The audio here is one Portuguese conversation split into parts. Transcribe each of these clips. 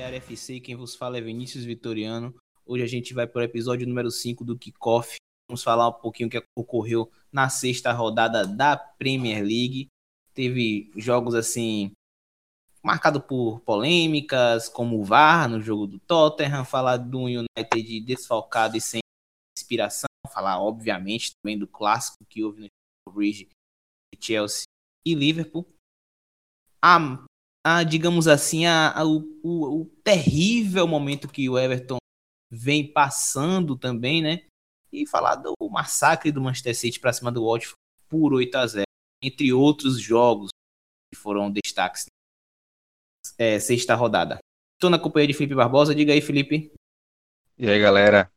Aqui é FC, quem vos fala é Vinícius Vitoriano. Hoje a gente vai para o episódio número 5 do Kickoff. Vamos falar um pouquinho o que ocorreu na sexta rodada da Premier League. Teve jogos assim marcado por polêmicas, como o VAR no jogo do Tottenham, falar do United desfalcado e sem inspiração, falar obviamente também do clássico que houve no Bridge Chelsea e Liverpool. A, a digamos assim, a, a o, o, o, terrível momento que o Everton vem passando também, né? E falar do massacre do Manchester City para cima do Watford por 8 a 0, entre outros jogos que foram destaques é, sexta rodada. Estou na companhia de Felipe Barbosa. Diga aí, Felipe. E aí, galera.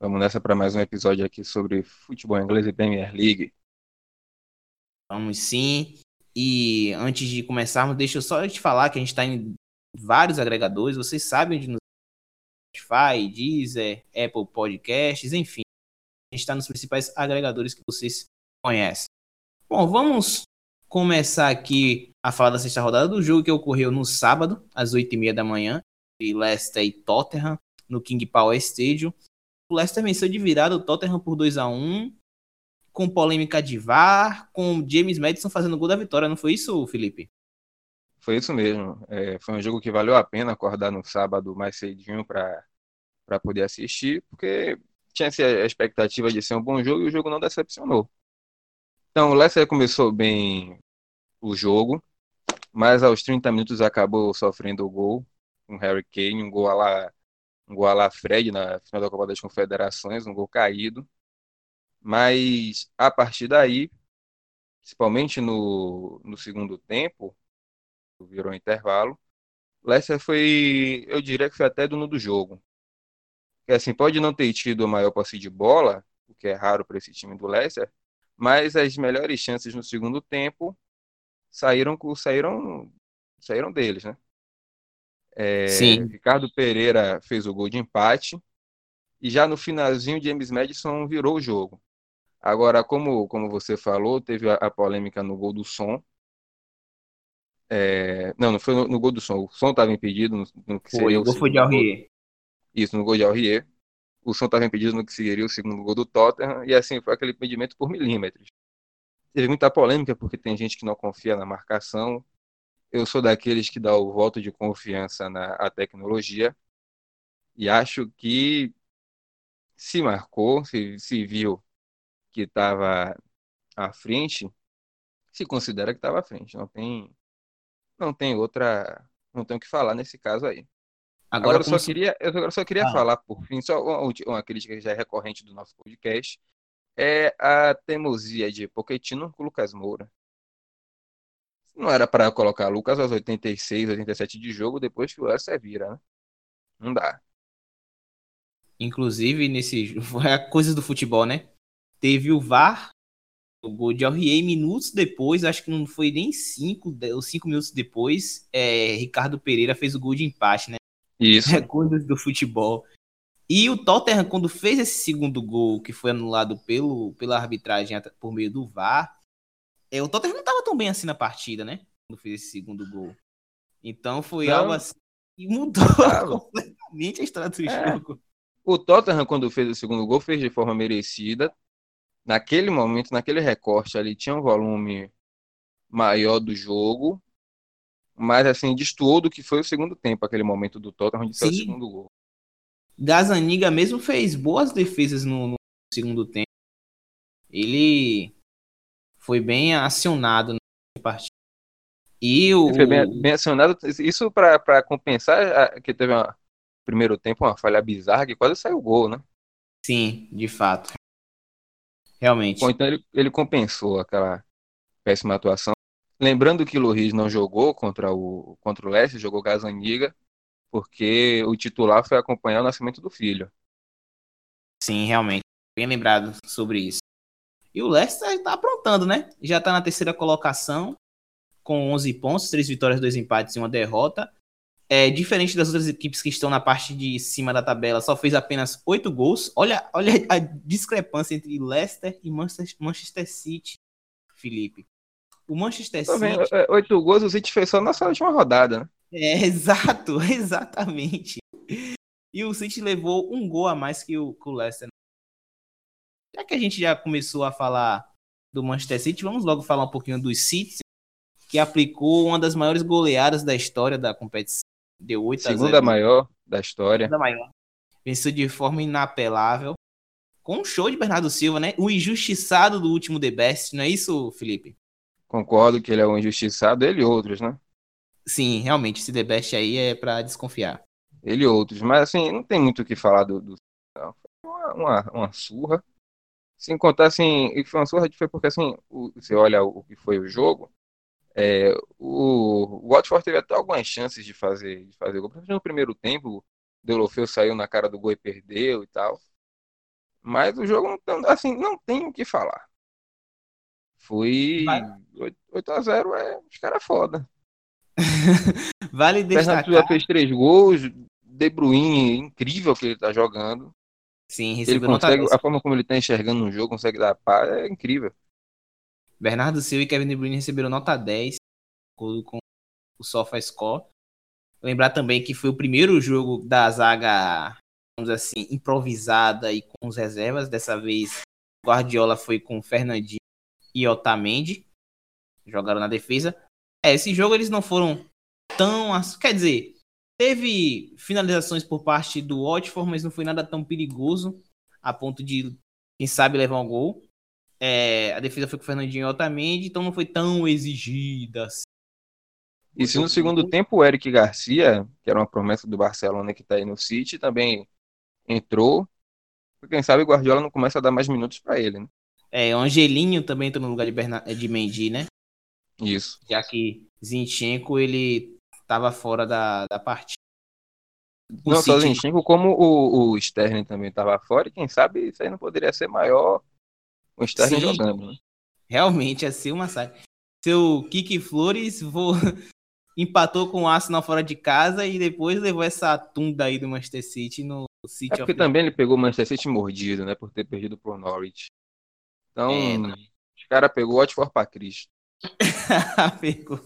Vamos nessa para mais um episódio aqui sobre futebol inglês e Premier League. Vamos sim. E antes de começarmos, deixa eu só te falar que a gente está em vários agregadores. Vocês sabem onde nos Spotify, Deezer, Apple Podcasts, enfim. A gente está nos principais agregadores que vocês conhecem. Bom, vamos começar aqui a falar da sexta rodada do jogo que ocorreu no sábado, às 8h30 da manhã, de Leicester e Tottenham, no King Power Stadium. O Leicester venceu de virada o Tottenham por 2 a 1 com polêmica de VAR, com James Madison fazendo gol da vitória, não foi isso, Felipe? Foi isso mesmo. É, foi um jogo que valeu a pena acordar no sábado mais cedinho para poder assistir, porque tinha a expectativa de ser um bom jogo e o jogo não decepcionou. Então, o Leicester começou bem o jogo, mas aos 30 minutos acabou sofrendo o gol, um Harry Kane, um gol a la, um gol a la Fred na final da Copa das Confederações, um gol caído. Mas a partir daí, principalmente no, no segundo tempo, virou intervalo, Leicester foi, eu diria que foi até dono do jogo. Porque, assim, pode não ter tido a maior posse de bola, o que é raro para esse time do Leicester, mas as melhores chances no segundo tempo saíram saíram saíram deles, né? É, Sim. Ricardo Pereira fez o gol de empate e já no finalzinho James Madison virou o jogo. Agora, como como você falou, teve a, a polêmica no gol do som. É, não, não foi no, no, gol do som. O som estava impedido no, no que foi, o gol foi de Aurier. Isso, no gol de Aurier o som estava impedido no que seria o segundo gol do Tottenham, e assim foi aquele impedimento por milímetros. Teve muita polêmica, porque tem gente que não confia na marcação. Eu sou daqueles que dá o voto de confiança na tecnologia, e acho que se marcou, se, se viu que estava à frente, se considera que estava à frente. Não tem, não tem outra, não tem o que falar nesse caso aí. Agora, Agora eu, só queria, eu só queria ah. falar, por fim, só uma, uma, crítica que já é recorrente do nosso podcast, é a teimosia de Pochettino com o Lucas Moura. Não era para colocar Lucas aos 86, 87 de jogo depois que o Leicester vira, né? Não dá. Inclusive, nesse foi a coisa do futebol, né? Teve o VAR, o gol de Aurier, minutos depois, acho que não foi nem cinco, ou cinco minutos depois, é, Ricardo Pereira fez o gol de empate, né? Isso. É, coisas do futebol. E o Tottenham, quando fez esse segundo gol, que foi anulado pelo, pela arbitragem por meio do VAR, é, o Tottenham não estava tão bem assim na partida, né? Quando fez esse segundo gol. Então foi não. algo assim que mudou completamente a história do é. jogo. O Tottenham, quando fez o segundo gol, fez de forma merecida. Naquele momento, naquele recorte ali, tinha um volume maior do jogo mas assim, destoou do que foi o segundo tempo, aquele momento do Tottenham onde saiu o segundo gol. Gazaniga mesmo fez boas defesas no, no, segundo tempo. Ele foi bem acionado na partida. E o. foi bem, bem acionado, isso para compensar que teve um primeiro tempo uma falha bizarra que quase saiu o gol, né? Sim, de fato. Realmente. Bom, então ele, ele compensou aquela péssima atuação. Lembrando que o Luiz não jogou contra o, contra o Leicester, jogou Gazaniga, porque o titular foi acompanhar o nascimento do filho. Sim, realmente. Bem lembrado sobre isso. E o Leicester está aprontando, né? Já está na terceira colocação, com 11 pontos, 3 vitórias, 2 empates e uma derrota. É, diferente das outras equipes que estão na parte de cima da tabela, só fez apenas 8 gols. Olha, olha a discrepância entre Leicester e Manchester City, Felipe. O Manchester City. É, oito gols o City fez só na última rodada, né? É, exato, exatamente. E o City levou um gol a mais que o, que o Leicester. Já que a gente já começou a falar do Manchester City, vamos logo falar um pouquinho do City, que aplicou uma das maiores goleadas da história da competição. Deu 8 a 0. Segunda maior da história. Segunda maior. Venceu de forma inapelável. Com um show de Bernardo Silva, né? O injustiçado do último The Best, não é isso, Felipe? Concordo que ele é um injustiçado, ele e outros, né? Sim, realmente, esse The Best aí é para desconfiar. Ele e outros, mas assim, não tem muito o que falar do. do... Uma, uma, uma surra. Sem contar, assim, e foi uma surra foi porque, assim, o, você olha o que foi o jogo, é, o, o Watford teve até algumas chances de fazer, de fazer gol. No primeiro tempo, o Delofeu saiu na cara do gol e perdeu e tal. Mas o jogo, não, assim, não tem o que falar. Foi 8 a 0 é, os caras foda. vale destacar. Fernando fez três gols, De Bruyne, incrível que ele tá jogando. Sim, ele consegue, a forma como ele tá enxergando no jogo, consegue dar pá, é incrível. Bernardo Silva e Kevin De Bruyne receberam nota 10 com o SofaScore. Lembrar também que foi o primeiro jogo da zaga, vamos assim, improvisada e com os reservas. Dessa vez, Guardiola foi com Fernandinho e Otamendi. Jogaram na defesa. É, esse jogo eles não foram tão. Quer dizer, teve finalizações por parte do Watford, mas não foi nada tão perigoso a ponto de, quem sabe, levar um gol. É, a defesa foi com o Fernandinho e Otamendi, então não foi tão exigida. Assim. E se no segundo tempo o Eric Garcia, que era uma promessa do Barcelona que está aí no City, também entrou, quem sabe o Guardiola não começa a dar mais minutos para ele, né? É, o Angelinho também entrou no lugar de, Bernard, de Mendy, né? Isso. Já que Zinchenko, ele estava fora da, da partida. O não City... só Zinchenko, como o, o Sterling também estava fora, e quem sabe isso aí não poderia ser maior o Sterling Sim, jogando, né? Realmente ia ser uma saia. Seu Kiki Flores vou... empatou com o Arsenal fora de casa e depois levou essa tunda aí do Manchester City no City. É porque também ele pegou o Manchester City mordido, né? Por ter perdido pro Norwich. Então, é, os caras pegou o Watford pra Cristo. pegou.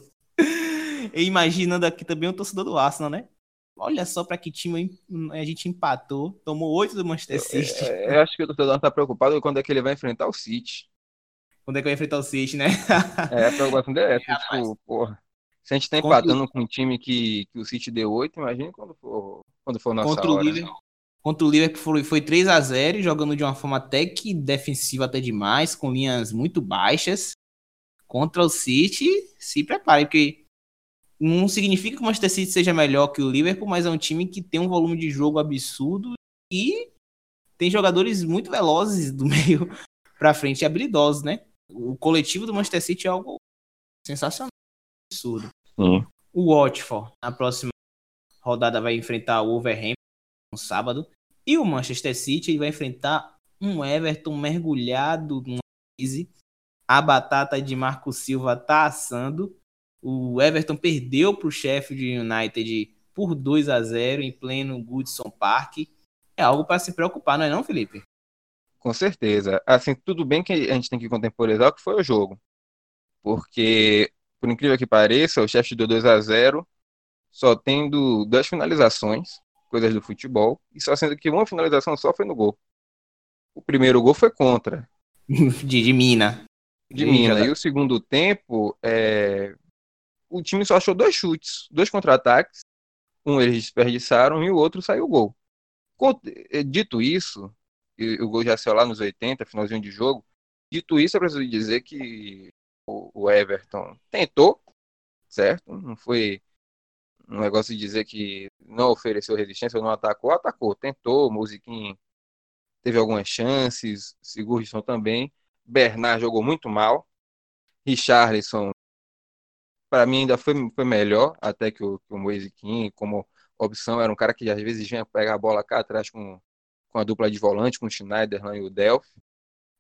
E imaginando aqui também o torcedor do Arsenal, né? Olha só para que time a gente empatou, tomou oito do Manchester City. Eu, eu, eu acho que o torcedor tá preocupado quando é que ele vai enfrentar o City. Quando é que vai enfrentar o City, né? é, a preocupação dele é, é tipo, porra. Se a gente tá empatando com um time que, que o City deu oito, imagine quando for, quando for nossa contra hora. O Liverpool, contra o Liverpool foi, foi 3 a 0 jogando de uma forma até que defensiva até demais, com linhas muito baixas. Contra o City, se prepare, porque não significa que o Manchester City seja melhor que o Liverpool, mas é um time que tem um volume de jogo absurdo e tem jogadores muito velozes do meio para frente e habilidosos, né? O coletivo do Manchester City é algo sensacional, absurdo. Sim. O Watford, na próxima rodada, vai enfrentar o Wolverhampton no sábado. E o Manchester City vai enfrentar um Everton mergulhado numa crise. A batata de Marco Silva tá assando. O Everton perdeu para o Sheffield United por 2 a 0 em pleno Goodson Park. É algo para se preocupar, não é não, Felipe? Com certeza. Assim, tudo bem que a gente tem que contemporizar o que foi o jogo. Porque, por incrível que pareça, o Sheffield deu 2 a 0 só tendo duas finalizações, coisas do futebol, e só sendo que uma finalização só foi no gol. O primeiro gol foi contra. de, de Mina. De Mina. E o segundo tempo, é, o time só achou dois chutes, dois contra-ataques. Um eles desperdiçaram e o outro saiu gol. Eh, dito isso, o gol já saiu lá nos 80, finalzinho de jogo. Dito isso, eu preciso dizer que o Everton tentou, certo? Não foi um negócio de dizer que não ofereceu resistência ou não atacou. Atacou, tentou, Musiquinho teve algumas chances, Sigurdsson também. Bernard jogou muito mal. Richarlison para mim ainda foi, foi melhor até que o, que o Moise King, como opção, era um cara que às vezes vinha pegar a bola cá atrás com, com a dupla de volante, com o Schneider e o Delphi,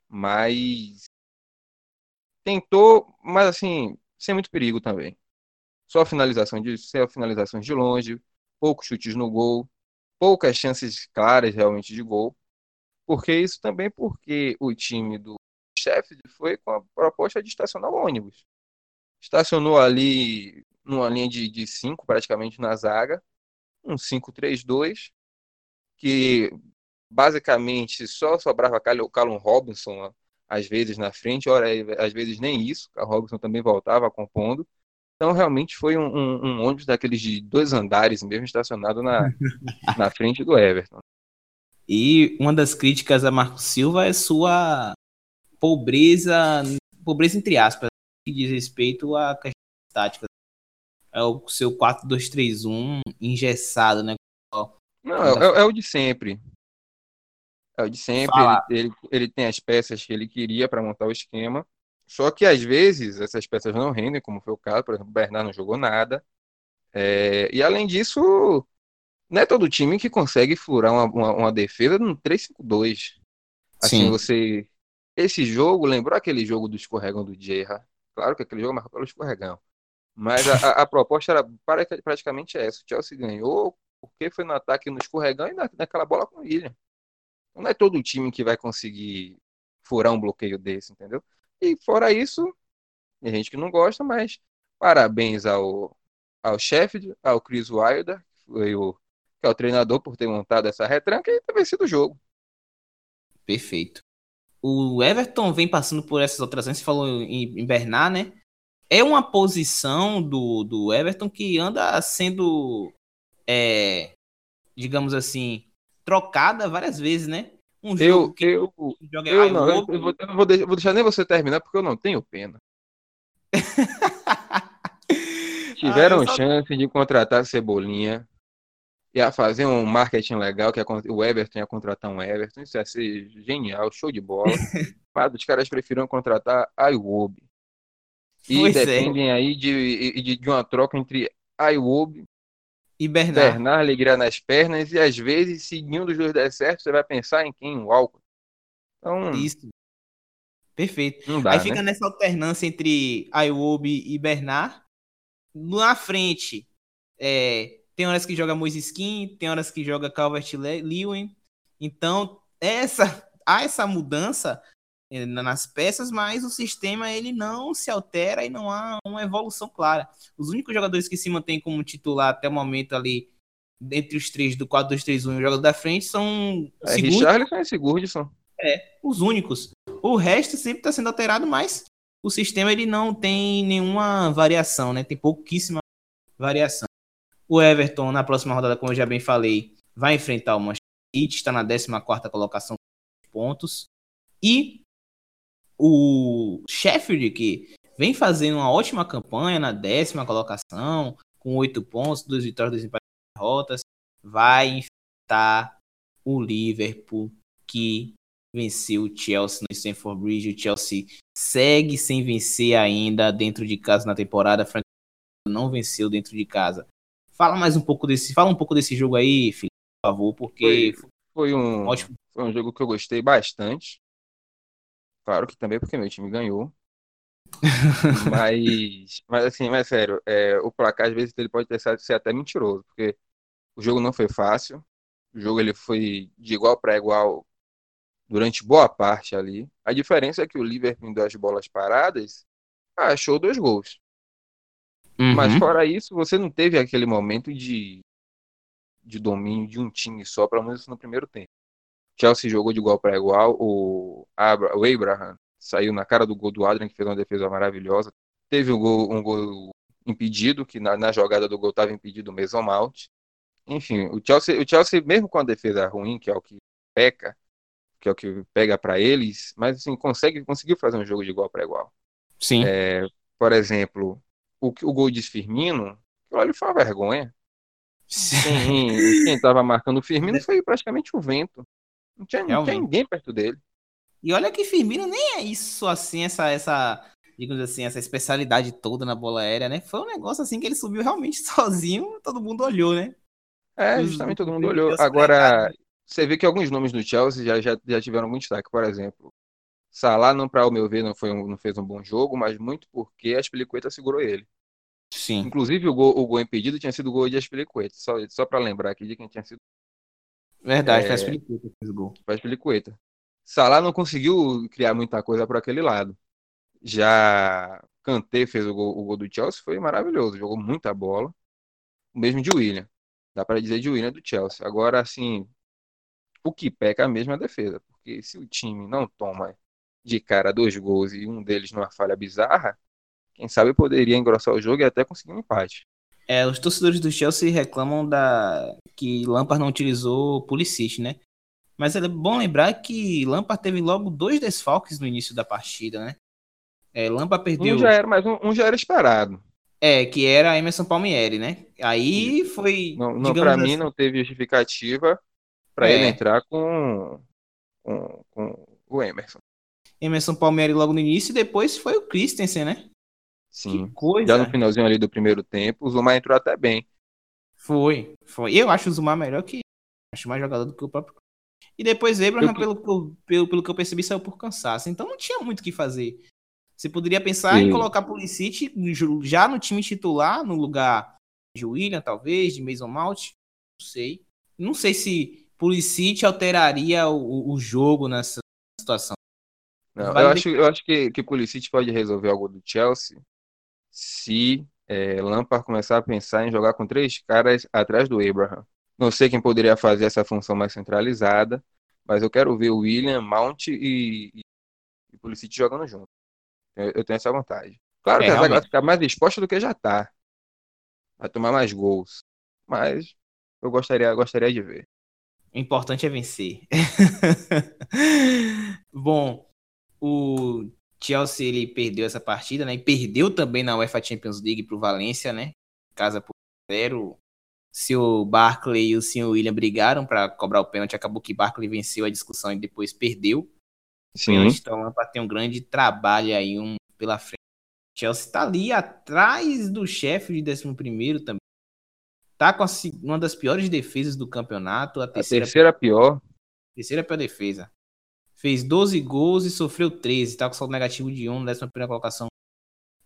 mas tentou, mas assim, sem muito perigo também. Só finalização de, só finalizações de longe, poucos chutes no gol, poucas chances claras realmente de gol. Porque isso também porque o time do Sheffield foi com a proposta de estacionar o ônibus estacionou ali numa linha de, de cinco praticamente na zaga, um 5-3-2, que basicamente só sobrava o Callum Robinson às vezes na frente, ora, às vezes nem isso, o Robinson também voltava compondo. Então, realmente foi um, um, um, ônibus daqueles de dois andares mesmo, estacionado na, na frente do Everton. E uma das críticas a Marco Silva é sua pobreza, pobreza entre aspas, que diz respeito à questão tática. É o seu 4-2-3-1 engessado, né? Não, é, é, o de sempre. É o de sempre. Ele, ele, ele, tem as peças que ele queria para montar o esquema. Só que às vezes essas peças não rendem, como foi o caso, por exemplo, o Bernard não jogou nada. É, e além disso, não é todo time que consegue furar uma, uma, uma defesa no 3-5-2. Assim, Sim. você. Esse jogo lembrou aquele jogo do escorregão do Gerra. Claro que aquele jogo marcou pelo escorregão. Mas a, a, proposta era praticamente essa. O Chelsea ganhou porque foi no ataque no escorregão e na, naquela bola com o William. Não é todo time que vai conseguir furar um bloqueio desse, entendeu? E fora isso, tem gente que não gosta, mas parabéns ao, ao Sheffield, ao Chris Wilder, que, foi o, que é o treinador por ter montado essa retranca e ter vencido o jogo. Perfeito. O Everton vem passando por essas alterações, você falou em, em Bernard, né? É uma posição do, do Everton que anda sendo, é, digamos assim, trocada várias vezes, né? Um jogo eu, que eu, joga eu, não, eu, eu, vou, eu vou deixar, vou deixar nem você terminar porque eu não tenho pena. Tiveram ah, só... chance de contratar Cebolinha, ia fazer um marketing legal, que o Everton ia contratar um Everton, isso ia ser genial, show de bola. Mas os caras preferiram contratar Iwobi. E pois é. dependem é. aí de, de, de, uma troca entre Iwobi e Bernard. Bernard alegria nas pernas, e às vezes, se nenhum dos dois der certo, você vai pensar em quem? O álcool. Então, Isso. Perfeito. Dá, Aí fica né? nessa alternância entre Iwobi e Bernard. Na frente, é, tem horas que joga Moise Skin, tem horas que joga Calvert Lewin. Então, essa, há essa mudança eh, nas peças, mas o sistema ele não se altera e não há uma evolução clara. Os únicos jogadores que se mantêm como titular até o momento ali, entre os três do 4-2-3-1 e o jogador da frente, são é, Richarlison e Sigurdsson. É, os únicos. O resto sempre está sendo alterado, mas o sistema ele não tem nenhuma variação, né? Tem pouquíssima variação. O Everton, na próxima rodada, como eu já bem falei, vai enfrentar o Manchester City, está na 14ª colocação com pontos. E o Sheffield, que vem fazendo uma ótima campanha na décima colocação, com oito pontos, duas vitórias, duas empates derrotas, vai enfrentar o Liverpool, que venceu o Chelsea no Stamford Bridge. O Chelsea segue sem vencer ainda dentro de casa na temporada. Frank não venceu dentro de casa. Fala mais um pouco desse, fala um pouco desse jogo aí, Felipe, por favor, porque foi, foi um ótimo. Foi um jogo que eu gostei bastante. Claro que também porque meu time ganhou. mas, mas assim, mas sério, é, o placar às vezes ele pode ter ser até mentiroso, porque o jogo não foi fácil. O jogo ele foi de igual para igual durante boa parte ali. A diferença é que o Liverpool deu as bolas paradas, achou dois gols. Uhum. Mas fora isso, você não teve aquele momento de, de domínio de um time só, pelo menos no primeiro tempo. Chelsea jogou de igual para igual. O, Abra, o Abraham saiu na cara do gol do Adrian, que fez uma defesa maravilhosa. Teve um gol, um gol impedido, que na, na jogada do gol estava impedido o Mason Mount. Enfim, o Chelsea, o Chelsea, mesmo com a defesa ruim, que é o que peca, que é o que pega para eles, mas assim, consegue, conseguiu fazer um jogo de igual para igual. Sim. É, por exemplo, o, o gol de Firmino, olha, foi uma vergonha. Quem estava marcando o Firmino foi praticamente o vento. Não tinha, não tinha ninguém perto dele. E olha que Firmino nem é isso assim, essa, essa, digamos assim, essa especialidade toda na bola aérea, né? Foi um negócio assim que ele subiu realmente sozinho, todo mundo olhou, né? É, justamente todo mundo olhou. Agora, você vê que alguns nomes do Chelsea já, já, já tiveram muito destaque. Por exemplo, Salah, não para o meu ver, não, foi um, não fez um bom jogo, mas muito porque a Aspilicueta segurou ele. Sim. Inclusive, o gol, o gol impedido tinha sido o gol de Aspilicueta. Só, só para lembrar aqui de quem tinha sido Verdade, é... faz fez o gol. Faz. Salah não conseguiu criar muita coisa para aquele lado. Já Kanté fez o gol, o gol, do Chelsea, foi maravilhoso, jogou muita bola. O mesmo de William. Dá para dizer de William do Chelsea. Agora, assim, o que peca mesmo é a defesa, porque se o time não toma de cara dois gols e um deles numa falha bizarra, quem sabe poderia engrossar o jogo e até conseguir um empate. É, os torcedores do Chelsea reclamam da que Lampard não utilizou Pulisic, né? Mas é bom lembrar que Lampard teve logo dois desfalques no início da partida, né? É, Lampard perdeu. Um já era, mas um, um já era esperado. É, que era Emerson Palmieri, né? Aí foi. Não, não para assim... mim não teve justificativa para é. ele entrar com, com, com, o Emerson. Emerson Palmieri logo no início e depois foi o Christensen, né? Sim. Que coisa. Já no finalzinho ali do primeiro tempo, o Zuma entrou até bem. Foi, foi. Eu acho o Zuma melhor que. Acho mais jogador do que o próprio. E depois Abraham, eu... pelo, pelo, pelo que eu percebi, saiu por cansaço. Então não tinha muito o que fazer. Você poderia pensar Sim. em colocar Pulisic já no time titular, no lugar de William, talvez, de Mason Mount. Não sei. Não sei se Pulisic alteraria o, o jogo nessa situação. Não, eu, acho, eu acho que, que Pulisic pode resolver algo do Chelsea se é, Lampard começar a pensar em jogar com três caras atrás do Abraham. Não sei quem poderia fazer essa função mais centralizada, mas eu quero ver o William, Mount e, e, e Pulisic jogando junto. Eu, eu, tenho essa vontade. Claro é, que a zaga vai ficar mais exposta do que já está. Vai tomar mais gols. Mas eu gostaria, gostaria de ver. O importante é vencer. Bom, o Chelsea ele perdeu essa partida, né? E perdeu também na UEFA Champions League para o Valência, né? Casa por zero. O seu Barkley e o senhor William brigaram para cobrar o pênalti. Acabou que Barkley venceu a discussão e depois perdeu. Sim. Então, para ter um grande trabalho aí um pela frente. Chelsea está ali atrás do chefe de 11 também. Tá com a, uma das piores defesas do campeonato. A terceira, a terceira pior. Terceira pior defesa. Fez 12 gols e sofreu 13. Tá com saldo negativo de 1 na 11 colocação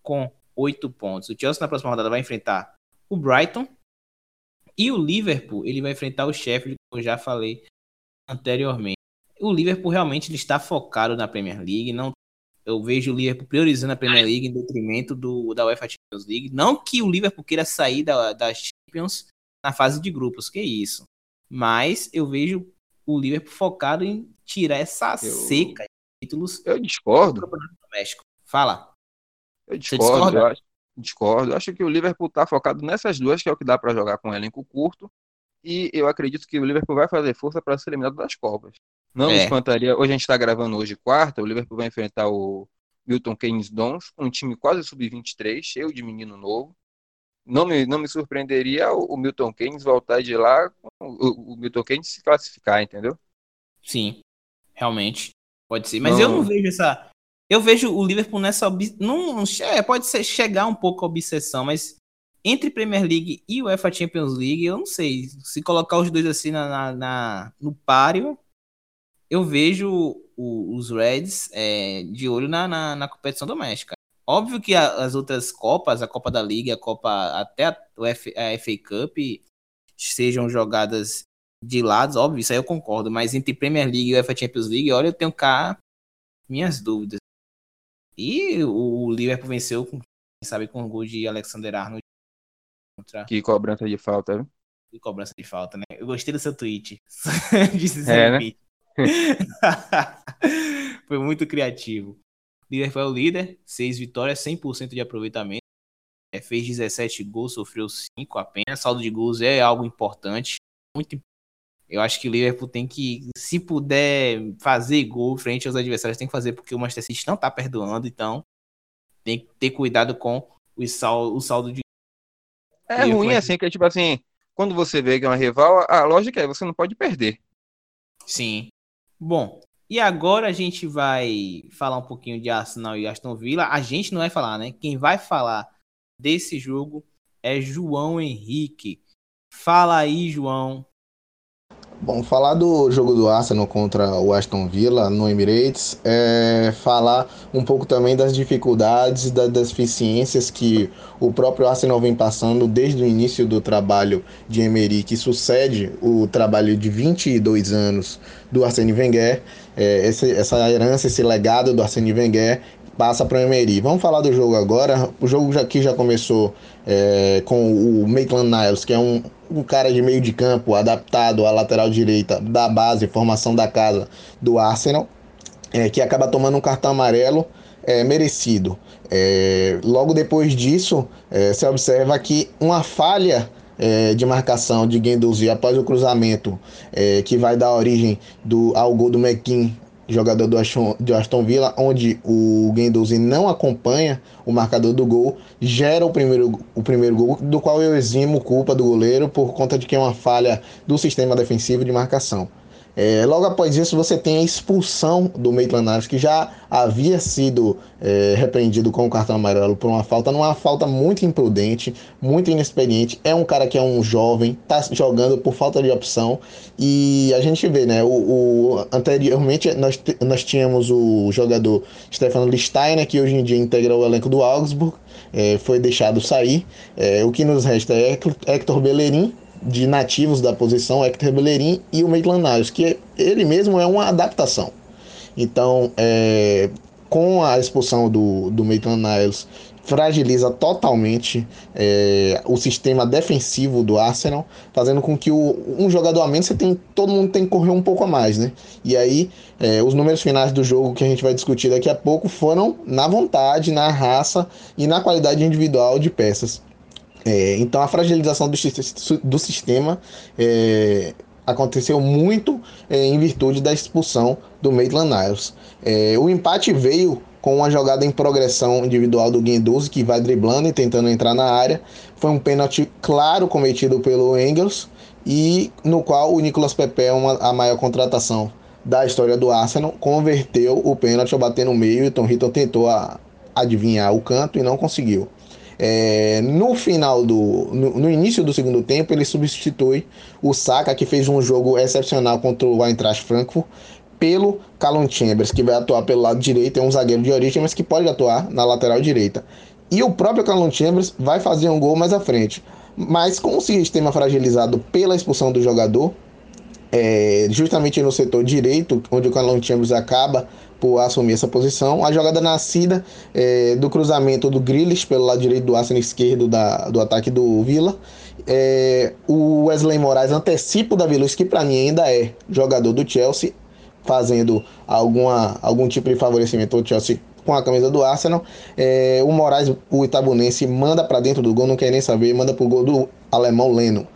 com 8 pontos. O Chelsea na próxima rodada vai enfrentar o Brighton. E o Liverpool, ele vai enfrentar o Sheffield, como eu já falei anteriormente. O Liverpool realmente ele está focado na Premier League. Não, eu vejo o Liverpool priorizando a Premier League em detrimento do, da UEFA Champions League. Não que o Liverpool queira sair da, da Champions na fase de grupos, que é isso. Mas eu vejo o Liverpool focado em tirar essa eu, seca de títulos. Eu discordo. Do México. Fala. Eu discordo. Eu acho, discordo. Eu acho que o Liverpool está focado nessas duas, que é o que dá para jogar com um elenco curto. E eu acredito que o Liverpool vai fazer força para ser eliminado das Copas. Não é. me espantaria. Hoje a gente está gravando hoje quarta. O Liverpool vai enfrentar o Milton Keynes Dons, um time quase sub-23, cheio de menino novo. Não me, não me surpreenderia o, Milton Keynes voltar de lá, o, o, Milton Keynes se classificar, entendeu? Sim, realmente. Pode ser. Mas não. eu não vejo essa. Eu vejo o Liverpool nessa. Não, é, pode ser chegar um pouco a obsessão, mas entre Premier League e UEFA Champions League, eu não sei. Se colocar os dois assim na, na, na no páreo, eu vejo o, os Reds é, de olho na, na, na, competição doméstica. Óbvio que a, as outras Copas, a Copa da Liga, a Copa até a, a FA Cup, sejam jogadas de lados, óbvio, isso aí eu concordo, mas entre Premier League e UEFA Champions League, olha, eu tenho cá minhas dúvidas. E o, o Liverpool venceu, com, sabe, com o gol de Alexander Arnold. Contra... Que cobrança de falta, viu? Que cobrança de falta, né? Eu gostei do seu tweet. é, né? Foi muito criativo. O Liverpool é o líder, 6 vitórias, 100% de aproveitamento. É, fez 17 gols, sofreu 5 apenas. Saldo de gols é algo importante. Muito Eu acho que o Liverpool tem que, se puder fazer gol frente aos adversários, tem que fazer, porque o Manchester City não tá perdoando, então tem que ter cuidado com o saldo, o saldo de. É ruim, assim, que é tipo assim, quando você vê que é uma rival, a lógica é você não pode perder. Sim. Bom, e agora a gente vai falar um pouquinho de Arsenal e Aston Villa. A gente não vai falar, né? Quem vai falar desse jogo é João Henrique. Fala aí, João. Bom, falar do jogo do Arsenal contra o Aston Villa no Emirates é falar um pouco também das dificuldades das deficiências que o próprio Arsenal vem passando desde o início do trabalho de Emery, que sucede o trabalho de 22 anos do Arsene Wenger, é, esse, essa herança, esse legado do Arsene Wenger passa para o Emery. Vamos falar do jogo agora. O jogo já, aqui já começou é, com o Maitland Niles, que é um, um cara de meio de campo adaptado à lateral direita da base, formação da casa do Arsenal, é, que acaba tomando um cartão amarelo é, merecido. É, logo depois disso, é, se observa que uma falha é, de marcação de Guendouzi após o cruzamento é, que vai dar origem do, ao gol do McKean jogador do Aston, do Aston Villa, onde o Guendouzi não acompanha o marcador do gol, gera o primeiro, o primeiro gol, do qual eu eximo culpa do goleiro por conta de que é uma falha do sistema defensivo de marcação. É, logo após isso, você tem a expulsão do Maitland Niles, que já havia sido é, repreendido com o cartão amarelo por uma falta, numa falta muito imprudente, muito inexperiente. É um cara que é um jovem, tá jogando por falta de opção. E a gente vê, né? O, o anteriormente nós, nós tínhamos o jogador Stefano Listeiner, que hoje em dia integra o elenco do Augsburg, é, foi deixado sair. É, o que nos resta é Hector Bellerin, de nativos da posição, Hector Bellerin e o Maitland Niles, que ele mesmo é uma adaptação. Então, é, com a expulsão do, do Maitland Niles, fragiliza totalmente é, o sistema defensivo do Arsenal, fazendo com que o, um jogador a menos você tem, todo mundo tem que correr um pouco a mais, né? E aí, é, os números finais do jogo que a gente vai discutir daqui a pouco foram na vontade, na raça e na qualidade individual de peças. É, então a fragilização do, do sistema é, aconteceu muito é, em virtude da expulsão do Maitland Niles. É, o empate veio com uma jogada em progressão individual do Guendouzi, que vai driblando e tentando entrar na área. Foi um pênalti claro cometido pelo Engels, e no qual o Nicolas Pepe, uma, a maior contratação da história do Arsenal, converteu o pênalti ao bater no meio e Tom Hitton tentou a, adivinhar o canto e não conseguiu. É, no final do. No, no, início do segundo tempo, ele substitui o Saka, que fez um jogo excepcional contra o Eintracht Frankfurt, pelo Callum Chambers, que vai atuar pelo lado direito, é um zagueiro de origem, mas que pode atuar na lateral direita. E o próprio Callum Chambers vai fazer um gol mais à frente. Mas com o sistema fragilizado pela expulsão do jogador, é, justamente no setor direito, onde o Callum Chambers acaba por assumir essa posição. A jogada nascida é, do cruzamento do Grealish pelo lado direito do Arsenal esquerdo da, do ataque do Villa. É, o Wesley Moraes antecipa o Davi Luiz, que para mim ainda é jogador do Chelsea, fazendo alguma, algum tipo de favorecimento ao Chelsea com a camisa do Arsenal. É, o Moraes, o itabunense, manda para dentro do gol, não quer nem saber, manda pro gol do alemão Leno.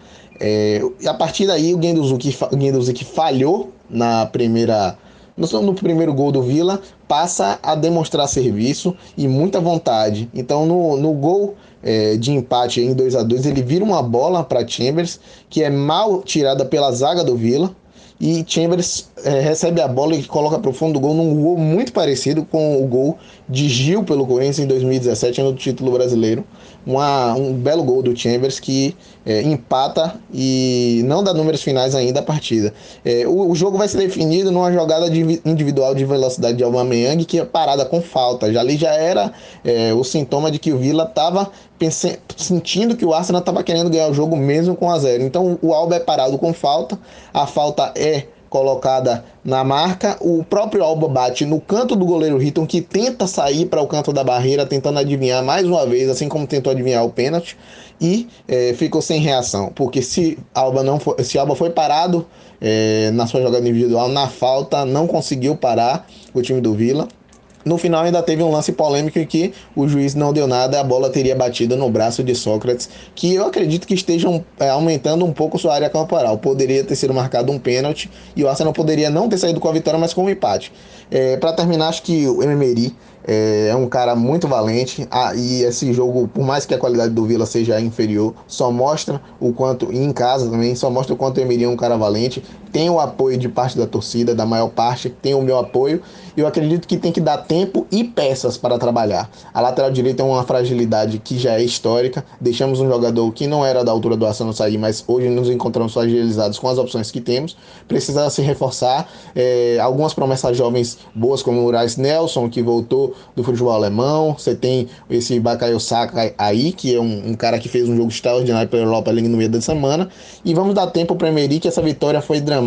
É, e a partir daí o Guendouzi que falhou na primeira no, no primeiro gol do Vila, passa a demonstrar serviço e muita vontade. Então, no, no gol é, de empate em 2 a 2 ele vira uma bola para Chambers, que é mal tirada pela zaga do Vila. E Chambers é, recebe a bola e coloca para o fundo do gol num gol muito parecido com o gol de Gil pelo Corinthians em 2017, no título brasileiro uma, um belo gol do Chambers que é, empata e não dá números finais ainda a partida. É, o, o, jogo vai ser definido numa jogada de, individual de velocidade de Aubameyang que é parada com falta. Já ali já era é, o sintoma de que o Villa estava sentindo que o Arsenal estava querendo ganhar o jogo mesmo com a zero. Então o Alba é parado com falta, a falta é colocada na marca. O próprio Alba bate no canto do goleiro Riton, que tenta sair para o canto da barreira, tentando adivinhar mais uma vez, assim como tentou adivinhar o pênalti, e é, ficou sem reação. Porque se Alba não foi, se Alba foi parado é, na sua jogada individual, na falta, não conseguiu parar o time do Vila. No final ainda teve um lance polêmico em que o juiz não deu nada, a bola teria batido no braço de Sócrates, que eu acredito que estejam é, aumentando um pouco sua área corporal. Poderia ter sido marcado um pênalti e o Arsenal poderia não ter saído com a vitória, mas com um empate. É, Para terminar, acho que o Emery é, é um cara muito valente ah, e esse jogo, por mais que a qualidade do Vila seja inferior, só mostra o quanto, e em casa também, só mostra o quanto o Emery é um cara valente. Tem o apoio de parte da torcida, da maior parte, tem o meu apoio. Eu acredito que tem que dar tempo e peças para trabalhar. A lateral direita é uma fragilidade que já é histórica. Deixamos um jogador que não era da altura do Arsenal sair, mas hoje nos encontramos fragilizados com as opções que temos. Precisa se reforçar. É, algumas promessas jovens boas, como o Rice Nelson, que voltou do futebol alemão. Você tem esse Bakayo Saka aí, que é um, um, cara que fez um jogo extraordinário pela Europa League no meio da semana. E vamos dar tempo para o Emery, que essa vitória foi dramática,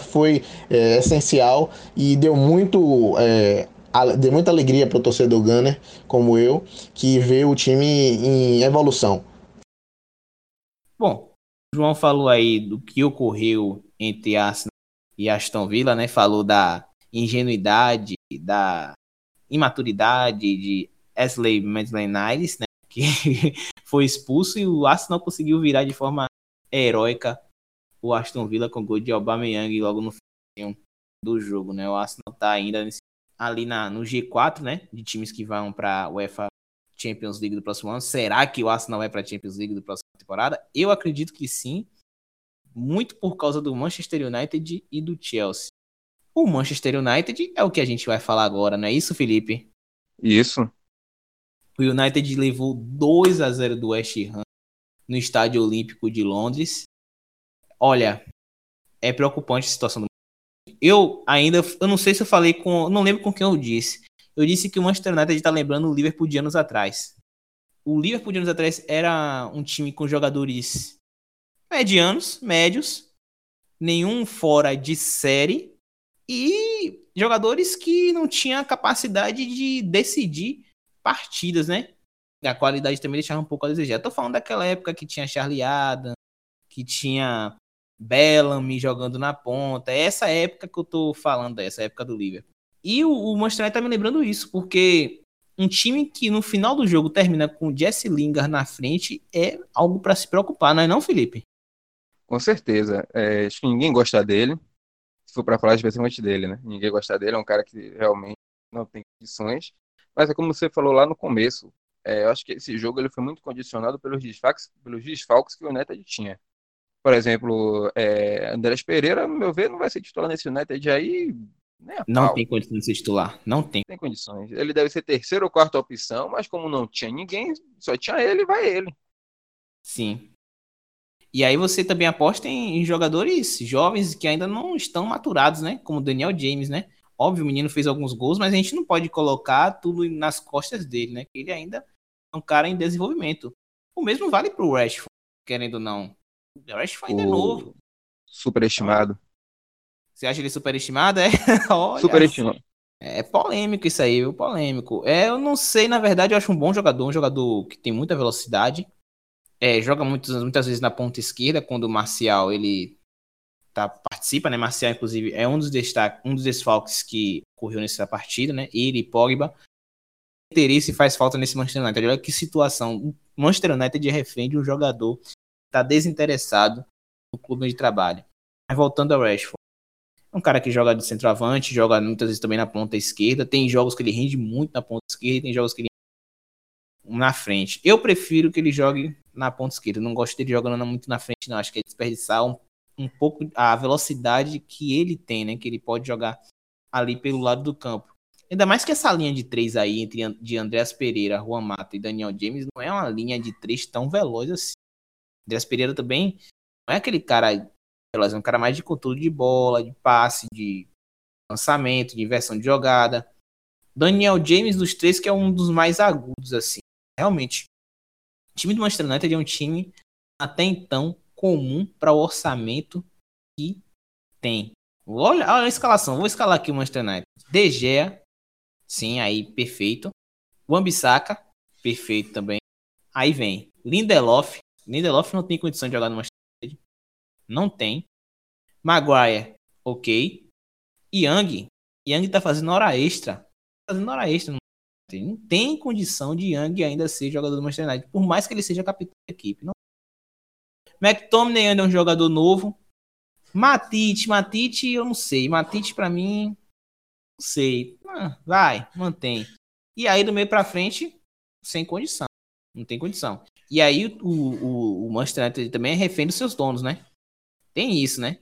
foi é, essencial e deu muito. É, dê muita alegria para o torcedor Gunner, como eu, que vê o time em evolução. Bom, o João falou aí do que ocorreu entre Arsenal e Aston Villa, né? Falou da ingenuidade, da imaturidade de Ashley Maitland-Niles, né? Que foi expulso e o Arsenal conseguiu virar de forma heróica o Aston Villa com gol de Aubameyang logo no fim do jogo, né? O Arsenal tá ainda nesse, ali na, no G4, né? De times que vão para UEFA Champions League do próximo ano. Será que o Arsenal vai para a Champions League do próximo temporada? Eu acredito que sim, muito por causa do Manchester United e do Chelsea. O Manchester United é o que a gente vai falar agora, não é isso, Felipe? Isso. O United levou 2 a 0 do West Ham no Estádio Olímpico de Londres. Olha, é preocupante a situação do eu ainda, eu não sei se eu falei com, não lembro com quem eu disse. Eu disse que o Manchester United está lembrando o Liverpool de anos atrás. O Liverpool de anos atrás era um time com jogadores medianos, médios, nenhum fora de série e jogadores que não tinham capacidade de decidir partidas, né? A qualidade também deixava um pouco a desejar. Eu tô falando daquela época que tinha Charlie Adam, que tinha Bellamy jogando na ponta. É essa época que eu tô falando, essa época do Liverpool. E o, o Manchester United tá me lembrando isso, porque um time que no final do jogo termina com Jesse Lingard na frente é algo para se preocupar, não é não, Felipe? Com certeza. É, acho que ninguém gosta dele. Se for para falar especialmente dele, né? Ninguém gosta dele, é um cara que realmente não tem condições. Mas é como você falou lá no começo. É, eu acho que esse jogo ele foi muito condicionado pelos desfalques, pelos desfalques que o United tinha. Por exemplo, é, Andrés Pereira, no meu ver, não vai ser titular nesse United aí não pau. tem condição de ser titular. Não tem. Tem condições. Ele deve ser terceira ou quarta opção, mas como não tinha ninguém, só tinha ele, vai ele. Sim. E aí você também aposta em jogadores jovens que ainda não estão maturados, né? Como Daniel James, né? Óbvio, o menino fez alguns gols, mas a gente não pode colocar tudo nas costas dele, né? Ele ainda é um cara em desenvolvimento. O mesmo vale pro Rashford, querendo ou não. O Rashford ainda o... novo. Superestimado. Você acha ele superestimado? É? superestimado. É polêmico isso aí, viu? Polêmico. É, eu não sei, na verdade, eu acho um bom jogador, um jogador que tem muita velocidade. É, joga muitas, muitas vezes na ponta esquerda, quando o Marcial ele tá, participa, né? Marcial, inclusive, é um dos destaques, um dos desfalques que ocorreu nessa partida, né? Ele e Pogba. Interesse faz falta nesse Manchester United. Olha que situação. O Manchester United é refém de um jogador que tá desinteressado no clube de trabalho. Mas voltando ao Rashford. É um cara que joga de centroavante, joga muitas vezes também na ponta esquerda. Tem jogos que ele rende muito na ponta esquerda, tem jogos que ele na frente. Eu prefiro que ele jogue na ponta esquerda. Não gosto dele jogando muito na frente, não. Acho que é desperdiçar um, um pouco a velocidade que ele tem, né? Que ele pode jogar ali pelo lado do campo. Ainda mais que essa linha de três aí, entre de Andreas Pereira, Juan Mata e Daniel James, não é uma linha de três tão veloz assim. Andreas Pereira também não é aquele cara é um cara mais de controle de bola, de passe, de lançamento, de inversão de jogada. Daniel James dos três que é um dos mais agudos assim. Realmente, o time do Manchester United é um time até então comum para o orçamento que tem. Olha, olha a escalação, vou escalar aqui o Manchester United. De Gea, sim, aí perfeito. Wambisaka, perfeito também. Aí vem Lindelof. Lindelof não tem condição de jogar no Manchester não tem. Maguire, ok. Young, Young tá fazendo hora extra. Tá fazendo hora extra. Não tem condição de Young ainda ser jogador do Manchester United, por mais que ele seja capitão da equipe. Não. McTominay ainda é um jogador novo. Matite, Matite, eu não sei. Matite para mim, não sei. Ah, vai, mantém. E aí do meio para frente, sem condição. Não tem condição. E aí o, o, o Manchester United também é refém dos seus donos, né? Tem isso, né?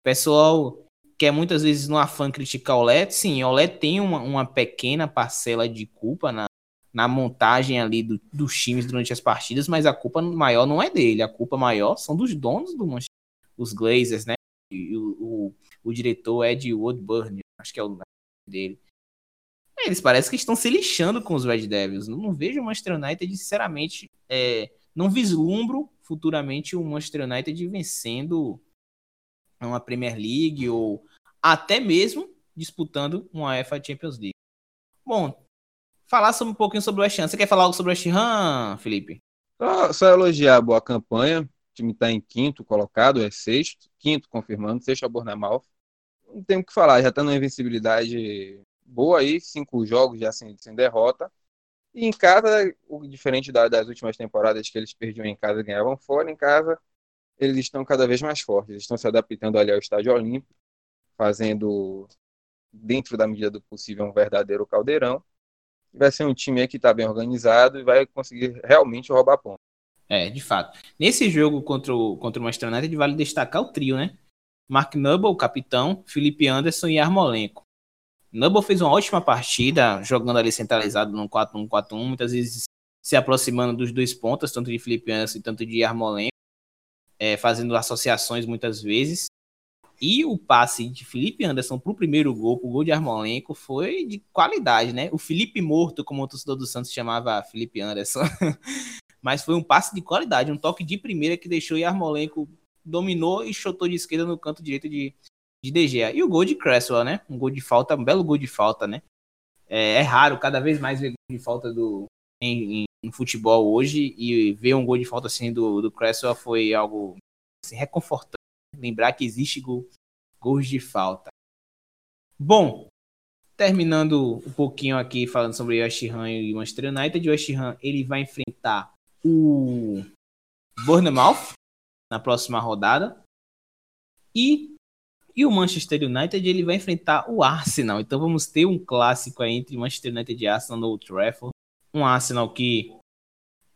O pessoal quer muitas vezes no afã criticar o LED. Sim, o LED tem uma, uma pequena parcela de culpa na, na montagem ali do, dos times durante as partidas, mas a culpa maior não é dele. A culpa maior são dos donos do Manchester, os Glazers, né? E o, o, o diretor Ed Woodburn, acho que é o nome dele. Eles parecem que estão se lixando com os Red Devils. Não, não vejo o Manchester United, sinceramente, é, não vislumbro futuramente o Manchester United vencendo uma Premier League ou até mesmo disputando uma UEFA Champions League. Bom, falar sobre um pouquinho sobre o West Ham. Você quer falar algo sobre o West Ham, Felipe? Só, só elogiar a boa campanha. O time está em quinto colocado, é sexto, quinto confirmando, sexto a Bournemouth. Não tem o que falar, já está numa invencibilidade boa aí, cinco jogos já sem, sem derrota. E em casa, o diferente da, das últimas temporadas que eles perdiam em casa e ganhavam fora, em casa eles estão cada vez mais fortes. Eles estão se adaptando ali ao estádio olímpico, fazendo dentro da medida do possível um verdadeiro caldeirão. Vai ser um time que está bem organizado e vai conseguir realmente roubar pontos. É, de fato. Nesse jogo contra o, contra o Manchester vale destacar o trio, né? Mark Noble, capitão, Felipe Anderson e Armolenko. Noble fez uma ótima partida, jogando ali centralizado no 4-1-4-1, muitas vezes se aproximando dos dois pontas, tanto de Felipe Anderson e tanto de Armolenko, é, fazendo associações muitas vezes. E o passe de Felipe Anderson para o primeiro gol, o gol de Armolenko, foi de qualidade, né? O Felipe Morto, como o torcedor do Santos chamava Felipe Anderson. Mas foi um passe de qualidade, um toque de primeira que deixou o Armolenko dominou e chutou de esquerda no canto direito de, de Gea. E o gol de Cresswell, né? Um gol de falta, um belo gol de falta, né? É, é raro cada vez mais ver gol de falta do, em, em, futebol hoje e ver um gol de falta assim do, do Cresswell foi algo assim, reconfortante. Lembrar que existe gol, gols de falta. Bom, terminando um pouquinho aqui falando sobre o West Ham e o Manchester United, o West Ham ele vai enfrentar o Bournemouth na próxima rodada. E, e o Manchester United ele vai enfrentar o Arsenal. Então vamos ter um clássico aí entre Manchester United e Arsenal no Trafford. Um Arsenal que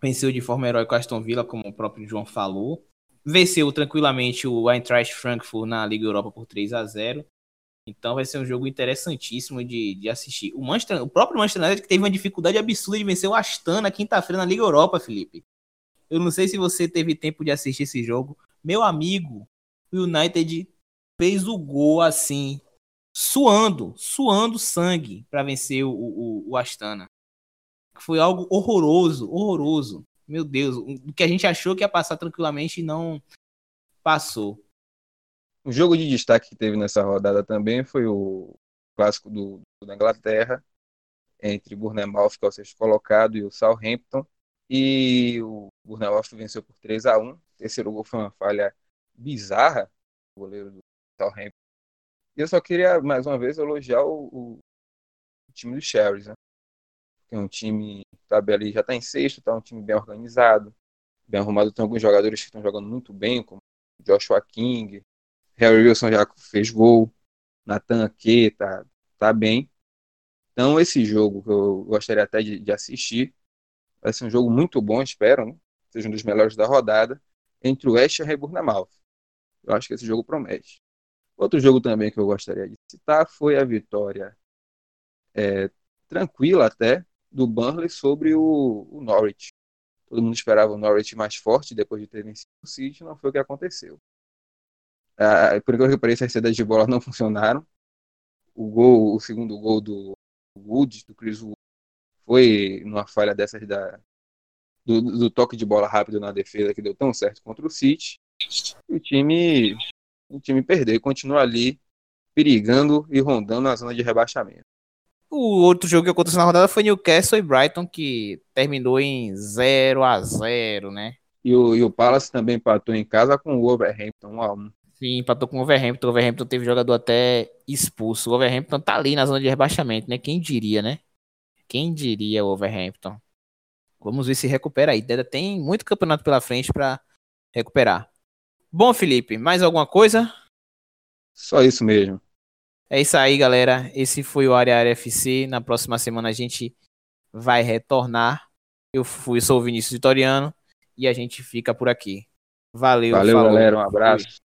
venceu de forma heróica Aston Villa, como o próprio João falou. Venceu tranquilamente o Eintracht Frankfurt na Liga Europa por 3 a 0 então vai ser um jogo interessantíssimo de, de assistir. O, Manchester, o próprio Manchester United que teve uma dificuldade absurda de vencer o Astana quinta-feira na Liga Europa, Felipe. Eu não sei se você teve tempo de assistir esse jogo. Meu amigo, o United fez o gol assim, suando, suando sangue para vencer o, o, o Astana. Foi algo horroroso, horroroso. Meu Deus, o que a gente achou que ia passar tranquilamente não passou. O jogo de destaque que teve nessa rodada também foi o clássico do, da Inglaterra, entre Bournemouth, que é o sexto colocado, e o Southampton. E o Bournemouth venceu por 3 a 1 O terceiro gol foi uma falha bizarra goleiro do Southampton. E eu só queria, mais uma vez, elogiar o, o time do Sherrys, né? Que é um time tá ali, já está em sexto, tá um time bem organizado, bem arrumado. Tem alguns jogadores que estão jogando muito bem, como Joshua King, Harry Wilson já fez gol, Nathan Ake tá, tá bem. Então, esse jogo que eu gostaria até de, de assistir Vai ser um jogo muito bom, espero, né? seja um dos melhores da rodada, entre o West e Bournemouth. Eu acho que esse jogo promete. Outro jogo também que eu gostaria de citar foi a vitória é, tranquila até do Burnley sobre o, o, Norwich. Todo mundo esperava o Norwich mais forte depois de ter vencido o City, não foi o que aconteceu. Ah, por enquanto que pareça, as saídas de bola não funcionaram. O gol, o segundo gol do Wood, do Chris Wood, foi numa falha dessas da, do, do, toque de bola rápido na defesa que deu tão certo contra o City. O time, o time perdeu e continua ali perigando e rondando na zona de rebaixamento. O outro jogo que aconteceu na rodada foi Newcastle e Brighton, que terminou em 0 a 0 né? E o, e o Palace também empatou em casa com o Wolverhampton 1 a 1 Sim, empatou com o Wolverhampton. O Wolverhampton teve jogador até expulso. O Wolverhampton tá ali na zona de rebaixamento, né? Quem diria, né? Quem diria o Overhampton? Vamos ver se recupera aí. Tem muito campeonato pela frente para recuperar. Bom, Felipe, mais alguma coisa? Só isso mesmo. É isso aí, galera. Esse foi o Área FC. Na próxima semana a gente vai retornar. Eu fui, sou o Vinícius Vitoriano e a gente fica por aqui. Valeu, Valeu, falou. galera. Um abraço.